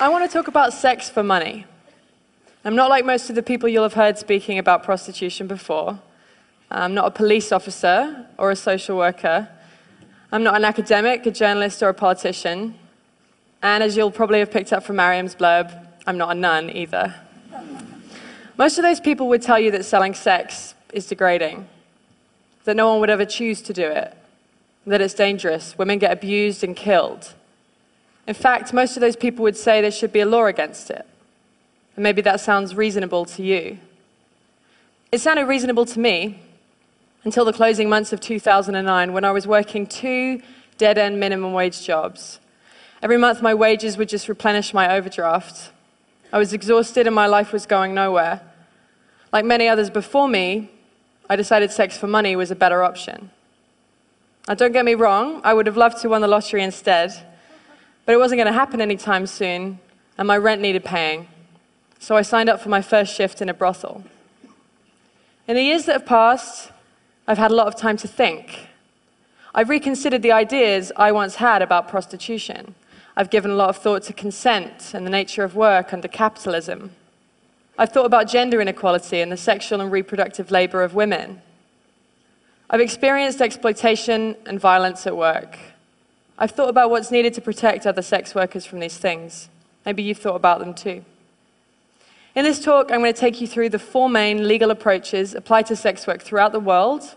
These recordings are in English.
I want to talk about sex for money. I'm not like most of the people you'll have heard speaking about prostitution before. I'm not a police officer or a social worker. I'm not an academic, a journalist, or a politician. And as you'll probably have picked up from Mariam's blurb, I'm not a nun either. Most of those people would tell you that selling sex is degrading, that no one would ever choose to do it, that it's dangerous, women get abused and killed. In fact, most of those people would say there should be a law against it. And maybe that sounds reasonable to you. It sounded reasonable to me until the closing months of 2009 when I was working two dead end minimum wage jobs. Every month, my wages would just replenish my overdraft. I was exhausted and my life was going nowhere. Like many others before me, I decided sex for money was a better option. Now, don't get me wrong, I would have loved to win the lottery instead, but it wasn't going to happen anytime soon, and my rent needed paying. So I signed up for my first shift in a brothel. In the years that have passed, I've had a lot of time to think. I've reconsidered the ideas I once had about prostitution. I've given a lot of thought to consent and the nature of work under capitalism. I've thought about gender inequality and the sexual and reproductive labor of women. I've experienced exploitation and violence at work. I've thought about what's needed to protect other sex workers from these things. Maybe you've thought about them too. In this talk, I'm going to take you through the four main legal approaches applied to sex work throughout the world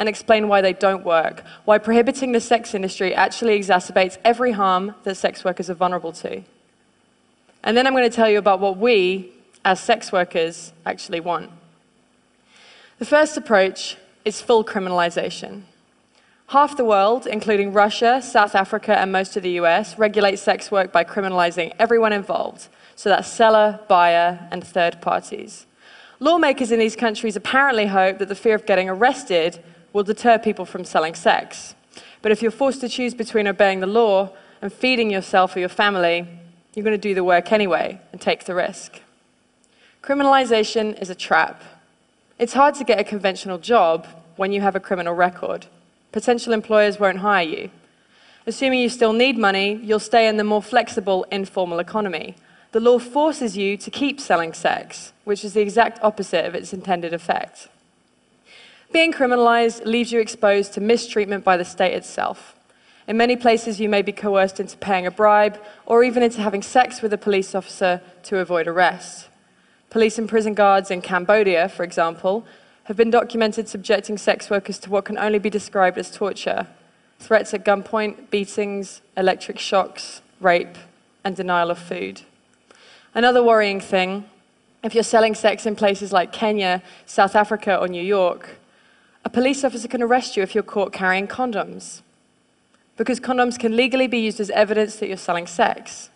and explain why they don't work, why prohibiting the sex industry actually exacerbates every harm that sex workers are vulnerable to. And then I'm going to tell you about what we, as sex workers, actually want. The first approach is full criminalization. Half the world, including Russia, South Africa, and most of the US, regulate sex work by criminalizing everyone involved. So that's seller, buyer, and third parties. Lawmakers in these countries apparently hope that the fear of getting arrested will deter people from selling sex. But if you're forced to choose between obeying the law and feeding yourself or your family, you're going to do the work anyway and take the risk. Criminalization is a trap. It's hard to get a conventional job when you have a criminal record potential employers won't hire you. Assuming you still need money, you'll stay in the more flexible, informal economy. The law forces you to keep selling sex, which is the exact opposite of its intended effect. Being criminalized leaves you exposed to mistreatment by the state itself. In many places, you may be coerced into paying a bribe or even into having sex with a police officer to avoid arrest. Police and prison guards in Cambodia, for example, have been documented subjecting sex workers to what can only be described as torture threats at gunpoint, beatings, electric shocks, rape, and denial of food. Another worrying thing if you're selling sex in places like Kenya, South Africa, or New York, a police officer can arrest you if you're caught carrying condoms. Because condoms can legally be used as evidence that you're selling sex.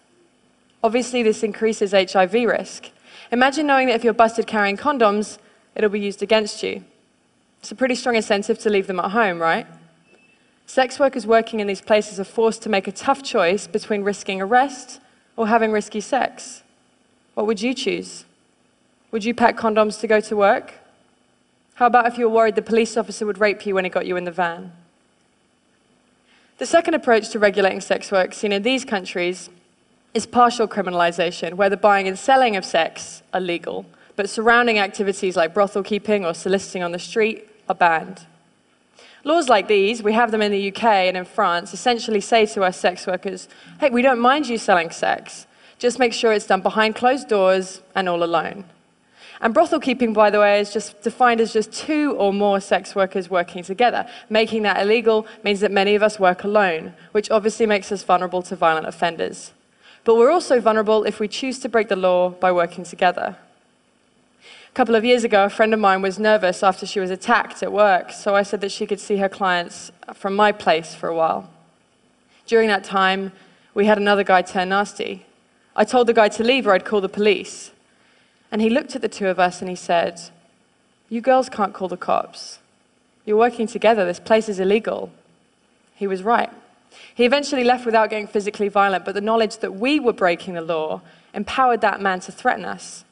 Obviously, this increases HIV risk. Imagine knowing that if you're busted carrying condoms, it'll be used against you. It's a pretty strong incentive to leave them at home, right? Sex workers working in these places are forced to make a tough choice between risking arrest or having risky sex. What would you choose? Would you pack condoms to go to work? How about if you were worried the police officer would rape you when he got you in the van? The second approach to regulating sex work seen in these countries is partial criminalization, where the buying and selling of sex are legal, but surrounding activities like brothel keeping or soliciting on the street are banned. Laws like these, we have them in the UK and in France, essentially say to us sex workers, hey, we don't mind you selling sex, just make sure it's done behind closed doors and all alone. And brothel keeping, by the way, is just defined as just two or more sex workers working together. Making that illegal means that many of us work alone, which obviously makes us vulnerable to violent offenders. But we're also vulnerable if we choose to break the law by working together. A couple of years ago, a friend of mine was nervous after she was attacked at work, so I said that she could see her clients from my place for a while. During that time, we had another guy turn nasty. I told the guy to leave or I'd call the police. And he looked at the two of us and he said, You girls can't call the cops. You're working together. This place is illegal. He was right. He eventually left without getting physically violent, but the knowledge that we were breaking the law empowered that man to threaten us.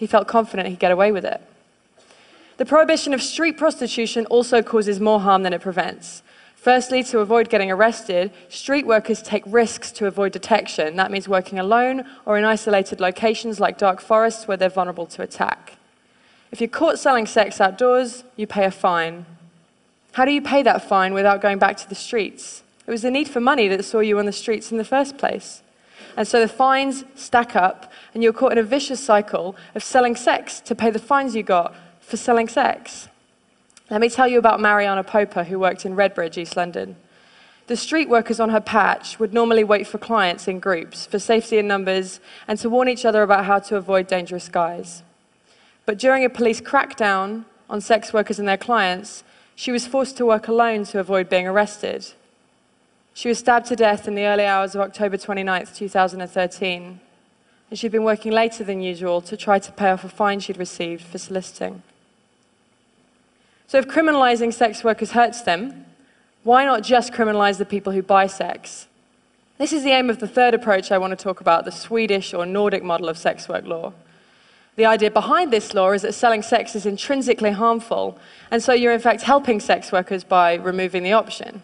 He felt confident he'd get away with it. The prohibition of street prostitution also causes more harm than it prevents. Firstly, to avoid getting arrested, street workers take risks to avoid detection. That means working alone or in isolated locations like dark forests where they're vulnerable to attack. If you're caught selling sex outdoors, you pay a fine. How do you pay that fine without going back to the streets? It was the need for money that saw you on the streets in the first place. And so the fines stack up, and you're caught in a vicious cycle of selling sex to pay the fines you got for selling sex. Let me tell you about Mariana Popa, who worked in Redbridge, East London. The street workers on her patch would normally wait for clients in groups for safety in numbers and to warn each other about how to avoid dangerous guys. But during a police crackdown on sex workers and their clients, she was forced to work alone to avoid being arrested. She was stabbed to death in the early hours of October 29, 2013, and she'd been working later than usual to try to pay off a fine she'd received for soliciting. So if criminalizing sex workers hurts them, why not just criminalize the people who buy sex? This is the aim of the third approach I want to talk about, the Swedish or Nordic model of sex work law. The idea behind this law is that selling sex is intrinsically harmful, and so you're in fact helping sex workers by removing the option.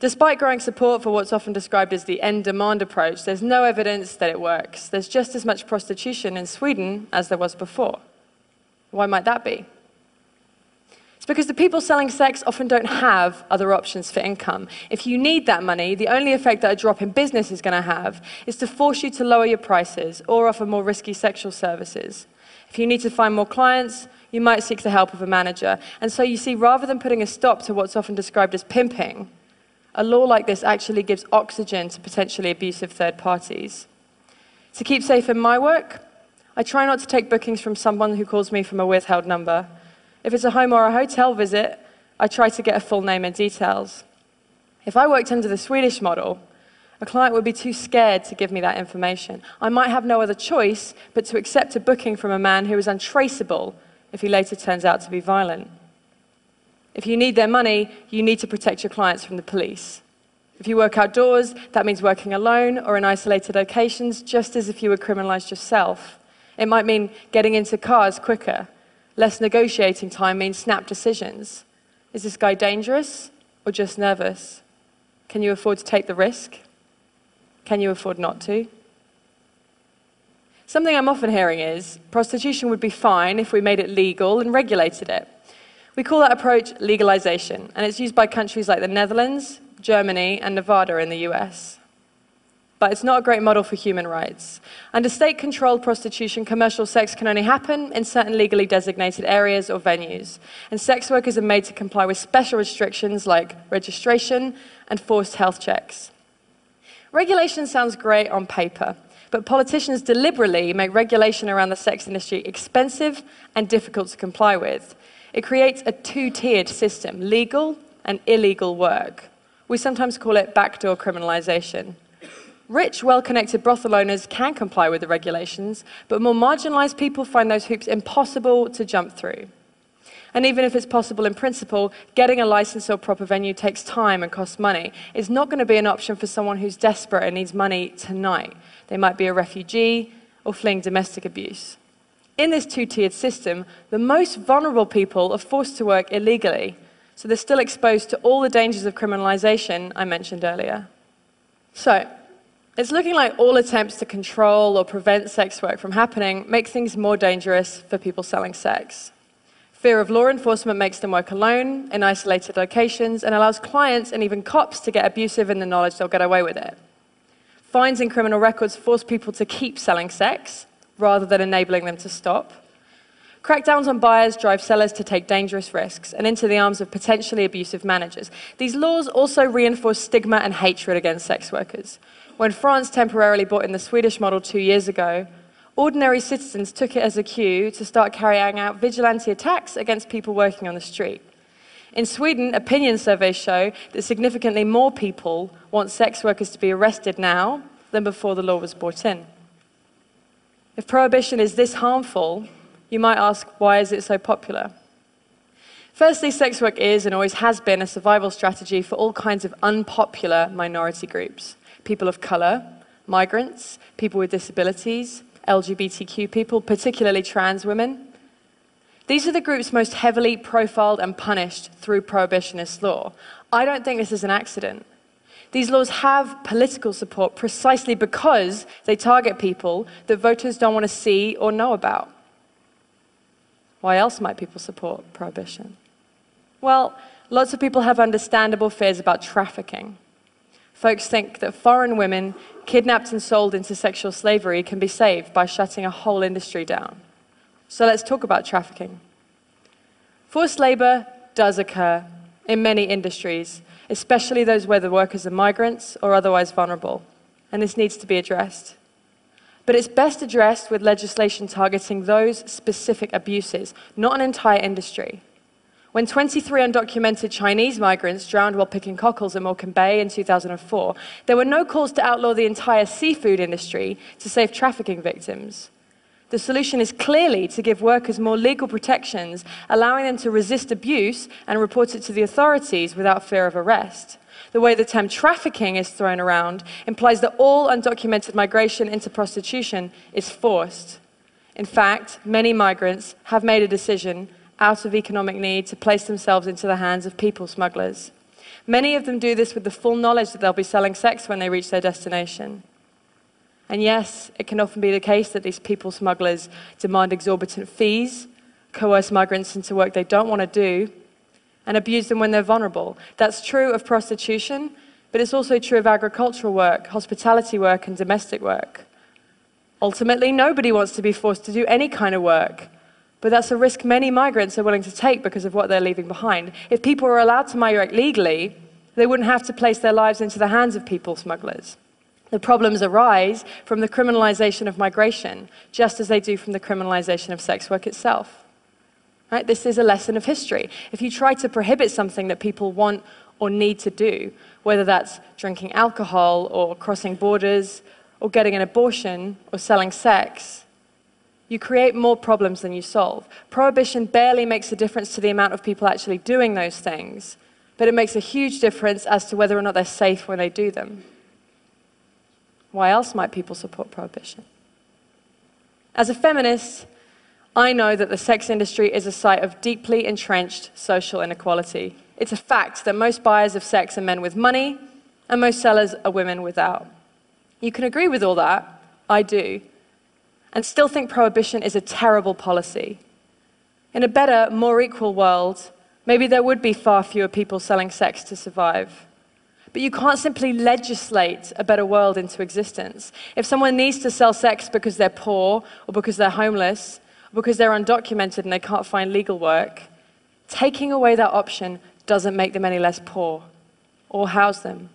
Despite growing support for what's often described as the end demand approach, there's no evidence that it works. There's just as much prostitution in Sweden as there was before. Why might that be? It's because the people selling sex often don't have other options for income. If you need that money, the only effect that a drop in business is going to have is to force you to lower your prices or offer more risky sexual services. If you need to find more clients, you might seek the help of a manager. And so you see, rather than putting a stop to what's often described as pimping, a law like this actually gives oxygen to potentially abusive third parties. To keep safe in my work, I try not to take bookings from someone who calls me from a withheld number. If it's a home or a hotel visit, I try to get a full name and details. If I worked under the Swedish model, a client would be too scared to give me that information. I might have no other choice but to accept a booking from a man who is untraceable if he later turns out to be violent. If you need their money, you need to protect your clients from the police. If you work outdoors, that means working alone or in isolated locations, just as if you were criminalized yourself. It might mean getting into cars quicker Less negotiating time means snap decisions. Is this guy dangerous or just nervous? Can you afford to take the risk? Can you afford not to? Something I'm often hearing is prostitution would be fine if we made it legal and regulated it. We call that approach legalization, and it's used by countries like the Netherlands, Germany, and Nevada in the US but it's not a great model for human rights. Under state controlled prostitution, commercial sex can only happen in certain legally designated areas or venues. And sex workers are made to comply with special restrictions like registration and forced health checks. Regulation sounds great on paper, but politicians deliberately make regulation around the sex industry expensive and difficult to comply with. It creates a two tiered system legal and illegal work. We sometimes call it backdoor criminalization. Rich, well connected brothel owners can comply with the regulations, but more marginalized people find those hoops impossible to jump through. And even if it's possible in principle, getting a license or proper venue takes time and costs money. It's not going to be an option for someone who's desperate and needs money tonight. They might be a refugee or fleeing domestic abuse. In this two tiered system, the most vulnerable people are forced to work illegally, so they're still exposed to all the dangers of criminalization I mentioned earlier. So, it's looking like all attempts to control or prevent sex work from happening make things more dangerous for people selling sex. Fear of law enforcement makes them work alone in isolated locations and allows clients and even cops to get abusive in the knowledge they'll get away with it. Fines and criminal records force people to keep selling sex rather than enabling them to stop. Crackdowns on buyers drive sellers to take dangerous risks and into the arms of potentially abusive managers. These laws also reinforce stigma and hatred against sex workers. When France temporarily brought in the Swedish model two years ago, ordinary citizens took it as a cue to start carrying out vigilante attacks against people working on the street. In Sweden, opinion surveys show that significantly more people want sex workers to be arrested now than before the law was brought in. If prohibition is this harmful, you might ask, why is it so popular? Firstly, sex work is and always has been a survival strategy for all kinds of unpopular minority groups people of color, migrants, people with disabilities, LGBTQ people, particularly trans women. These are the groups most heavily profiled and punished through prohibitionist law. I don't think this is an accident. These laws have political support precisely because they target people that voters don't want to see or know about. Why else might people support prohibition? Well, lots of people have understandable fears about trafficking. Folks think that foreign women kidnapped and sold into sexual slavery can be saved by shutting a whole industry down. So let's talk about trafficking. Forced labor does occur in many industries, especially those where the workers are migrants or otherwise vulnerable, and this needs to be addressed. But it's best addressed with legislation targeting those specific abuses, not an entire industry. When 23 undocumented Chinese migrants drowned while picking cockles in Morecambe Bay in 2004, there were no calls to outlaw the entire seafood industry to save trafficking victims. The solution is clearly to give workers more legal protections, allowing them to resist abuse and report it to the authorities without fear of arrest. The way the term trafficking is thrown around implies that all undocumented migration into prostitution is forced. In fact, many migrants have made a decision out of economic need to place themselves into the hands of people smugglers. Many of them do this with the full knowledge that they'll be selling sex when they reach their destination. And yes, it can often be the case that these people smugglers demand exorbitant fees, coerce migrants into work they don't want to do, and abuse them when they're vulnerable. That's true of prostitution, but it's also true of agricultural work, hospitality work, and domestic work. Ultimately, nobody wants to be forced to do any kind of work. But that's a risk many migrants are willing to take because of what they're leaving behind. If people were allowed to migrate legally, they wouldn't have to place their lives into the hands of people smugglers. The problems arise from the criminalization of migration, just as they do from the criminalization of sex work itself. Right? This is a lesson of history. If you try to prohibit something that people want or need to do, whether that's drinking alcohol or crossing borders or getting an abortion or selling sex, you create more problems than you solve. Prohibition barely makes a difference to the amount of people actually doing those things, but it makes a huge difference as to whether or not they're safe when they do them. Why else might people support prohibition? As a feminist, I know that the sex industry is a site of deeply entrenched social inequality. It's a fact that most buyers of sex are men with money, and most sellers are women without. You can agree with all that. I do and still think prohibition is a terrible policy. In a better, more equal world, maybe there would be far fewer people selling sex to survive. But you can't simply legislate a better world into existence. If someone needs to sell sex because they're poor, or because they're homeless, or because they're undocumented and they can't find legal work, taking away that option doesn't make them any less poor, or house them,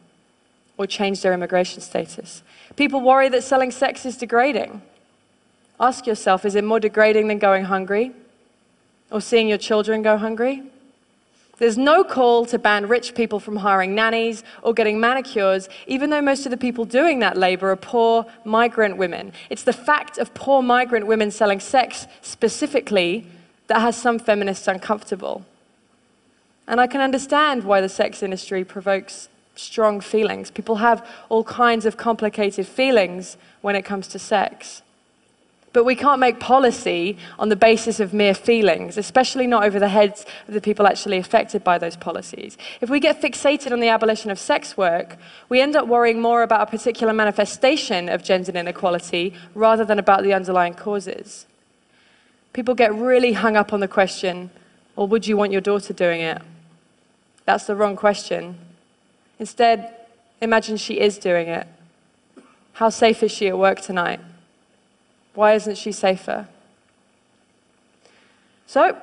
or change their immigration status. People worry that selling sex is degrading. Ask yourself is it more degrading than going hungry or seeing your children go hungry? There's no call to ban rich people from hiring nannies or getting manicures, even though most of the people doing that labor are poor migrant women. It's the fact of poor migrant women selling sex specifically that has some feminists uncomfortable. And I can understand why the sex industry provokes strong feelings. People have all kinds of complicated feelings when it comes to sex. But we can't make policy on the basis of mere feelings, especially not over the heads of the people actually affected by those policies. If we get fixated on the abolition of sex work, we end up worrying more about a particular manifestation of gender inequality rather than about the underlying causes. People get really hung up on the question, well, would you want your daughter doing it? That's the wrong question. Instead, imagine she is doing it. How safe is she at work tonight? Why isn't she safer? So,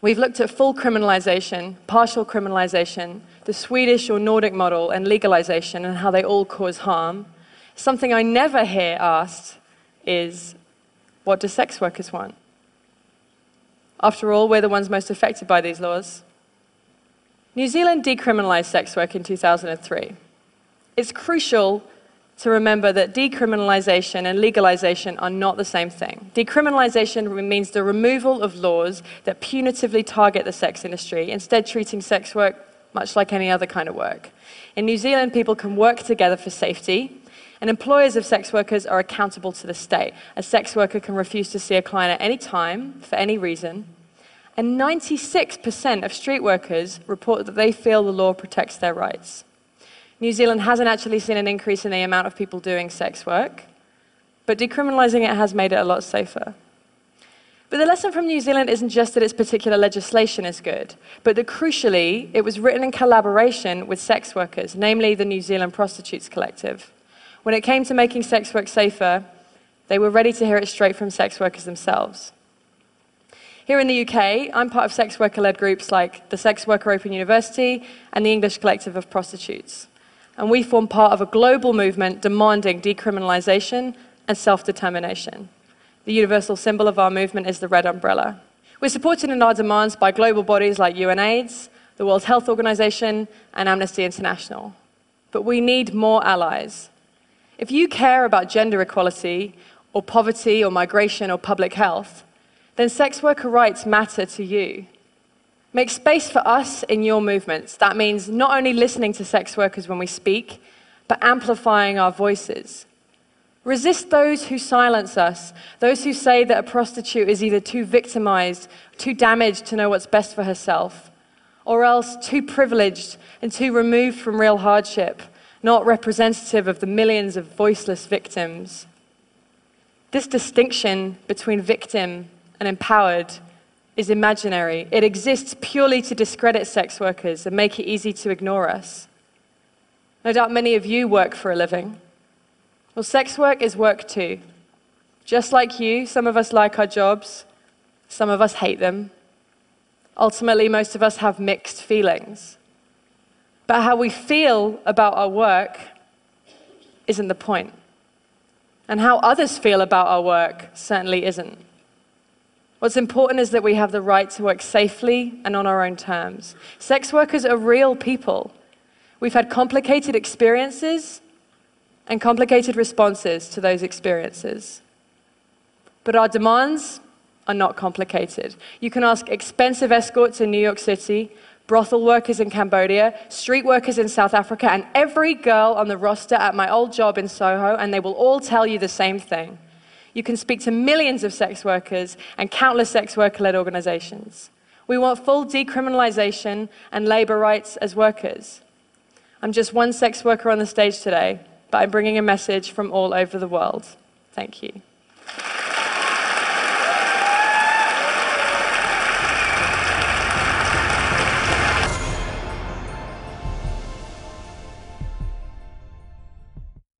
we've looked at full criminalization, partial criminalization, the Swedish or Nordic model, and legalization, and how they all cause harm. Something I never hear asked is what do sex workers want? After all, we're the ones most affected by these laws. New Zealand decriminalized sex work in 2003. It's crucial to remember that decriminalization and legalization are not the same thing. Decriminalization means the removal of laws that punitively target the sex industry, instead, treating sex work much like any other kind of work. In New Zealand, people can work together for safety, and employers of sex workers are accountable to the state. A sex worker can refuse to see a client at any time, for any reason, And 96% of street workers report that they feel the law protects their rights. New Zealand hasn't actually seen an increase in the amount of people doing sex work, but decriminalising it has made it a lot safer. But the lesson from New Zealand isn't just that its particular legislation is good, but that crucially, it was written in collaboration with sex workers, namely the New Zealand Prostitutes Collective. When it came to making sex work safer, they were ready to hear it straight from sex workers themselves. Here in the UK, I'm part of sex worker led groups like the Sex Worker Open University and the English Collective of Prostitutes. And we form part of a global movement demanding decriminalisation and self determination. The universal symbol of our movement is the red umbrella. We're supported in our demands by global bodies like UNAIDS, the World Health Organization, and Amnesty International. But we need more allies. If you care about gender equality, or poverty, or migration, or public health, then sex worker rights matter to you. Make space for us in your movements. That means not only listening to sex workers when we speak, but amplifying our voices. Resist those who silence us, those who say that a prostitute is either too victimized, too damaged to know what's best for herself, or else too privileged and too removed from real hardship, not representative of the millions of voiceless victims. This distinction between victim and empowered is imaginary. It exists purely to discredit sex workers and make it easy to ignore us. No doubt many of you work for a living. Well, sex work is work too. Just like you, some of us like our jobs, some of us hate them. Ultimately, most of us have mixed feelings. But how we feel about our work isn't the point. And how others feel about our work certainly isn't. What's important is that we have the right to work safely and on our own terms. Sex workers are real people. We've had complicated experiences and complicated responses to those experiences. But our demands are not complicated. You can ask expensive escorts in New York City, brothel workers in Cambodia, street workers in South Africa, and every girl on the roster at my old job in Soho, and they will all tell you the same thing. You can speak to millions of sex workers and countless sex worker led organizations. We want full decriminalization and labor rights as workers. I'm just one sex worker on the stage today, but I'm bringing a message from all over the world. Thank you.